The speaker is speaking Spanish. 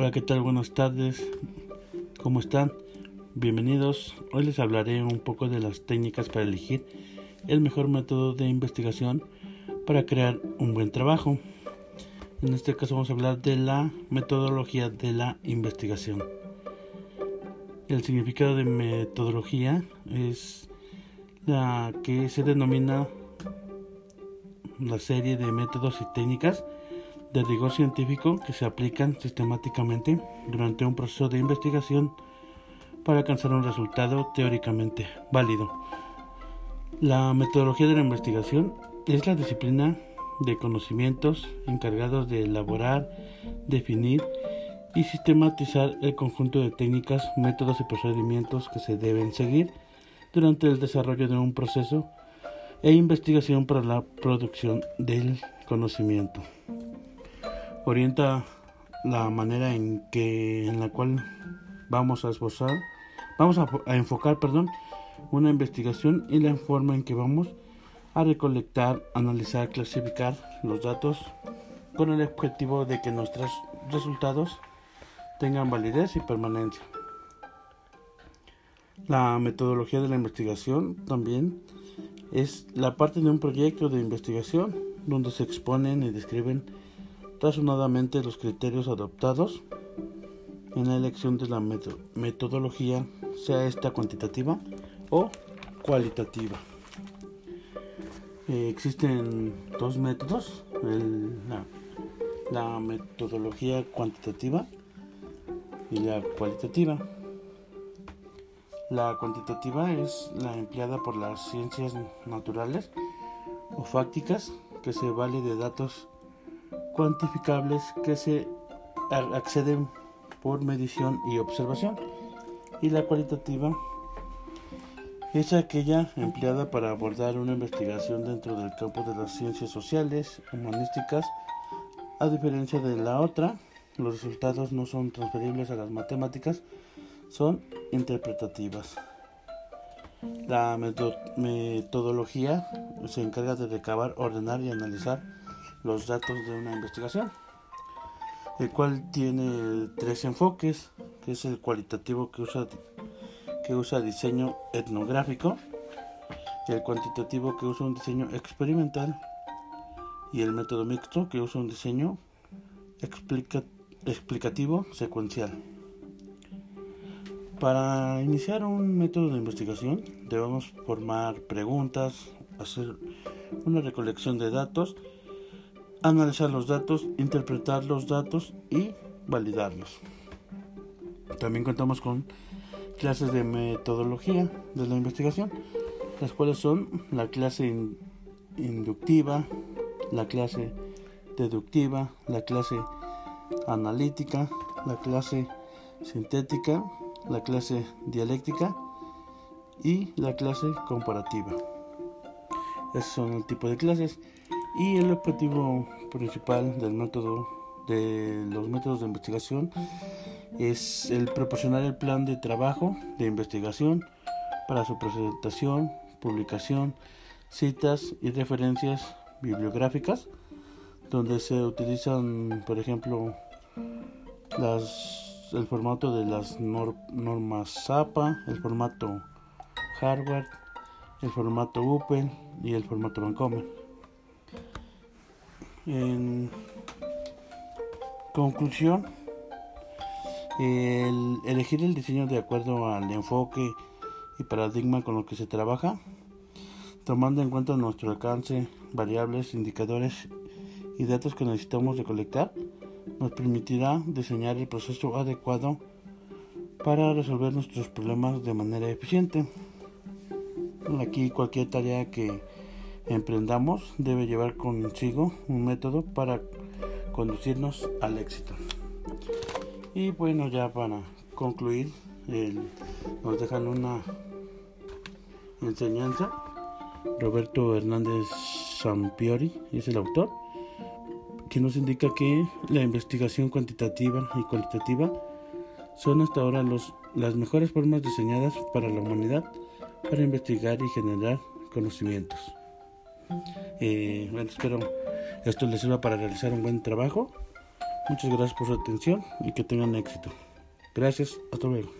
Hola, ¿qué tal? Buenas tardes. ¿Cómo están? Bienvenidos. Hoy les hablaré un poco de las técnicas para elegir el mejor método de investigación para crear un buen trabajo. En este caso vamos a hablar de la metodología de la investigación. El significado de metodología es la que se denomina la serie de métodos y técnicas de rigor científico que se aplican sistemáticamente durante un proceso de investigación para alcanzar un resultado teóricamente válido. La metodología de la investigación es la disciplina de conocimientos encargados de elaborar, definir y sistematizar el conjunto de técnicas, métodos y procedimientos que se deben seguir durante el desarrollo de un proceso e investigación para la producción del conocimiento. Orienta la manera en que en la cual vamos a esbozar, vamos a, a enfocar, perdón, una investigación y la forma en que vamos a recolectar, analizar, clasificar los datos con el objetivo de que nuestros resultados tengan validez y permanencia. La metodología de la investigación también es la parte de un proyecto de investigación donde se exponen y describen razonadamente los criterios adoptados en la elección de la metodología, sea esta cuantitativa o cualitativa. Eh, existen dos métodos, la, la metodología cuantitativa y la cualitativa. La cuantitativa es la empleada por las ciencias naturales o fácticas que se vale de datos cuantificables que se acceden por medición y observación. Y la cualitativa es aquella empleada para abordar una investigación dentro del campo de las ciencias sociales, humanísticas. A diferencia de la otra, los resultados no son transferibles a las matemáticas, son interpretativas. La metodología se encarga de recabar, ordenar y analizar los datos de una investigación, el cual tiene tres enfoques, que es el cualitativo que usa, que usa diseño etnográfico, el cuantitativo que usa un diseño experimental y el método mixto que usa un diseño explicativo secuencial. Para iniciar un método de investigación debemos formar preguntas, hacer una recolección de datos, analizar los datos, interpretar los datos y validarlos. También contamos con clases de metodología de la investigación, las cuales son la clase inductiva, la clase deductiva, la clase analítica, la clase sintética la clase dialéctica y la clase comparativa. Esos son el tipo de clases y el objetivo principal del método de los métodos de investigación es el proporcionar el plan de trabajo de investigación para su presentación, publicación, citas y referencias bibliográficas donde se utilizan por ejemplo el formato de las normas ZAPA, el formato Harvard, el formato Open y el formato Vancomer. En conclusión, el elegir el diseño de acuerdo al enfoque y paradigma con lo que se trabaja, tomando en cuenta nuestro alcance, variables, indicadores y datos que necesitamos recolectar, nos permitirá diseñar el proceso adecuado para resolver nuestros problemas de manera eficiente. Aquí cualquier tarea que emprendamos debe llevar consigo un método para conducirnos al éxito. Y bueno, ya para concluir, nos dejan una enseñanza. Roberto Hernández Sampiori es el autor que nos indica que la investigación cuantitativa y cualitativa son hasta ahora los, las mejores formas diseñadas para la humanidad para investigar y generar conocimientos. Eh, espero esto les sirva para realizar un buen trabajo Muchas gracias por su atención y que tengan éxito. Gracias, hasta luego.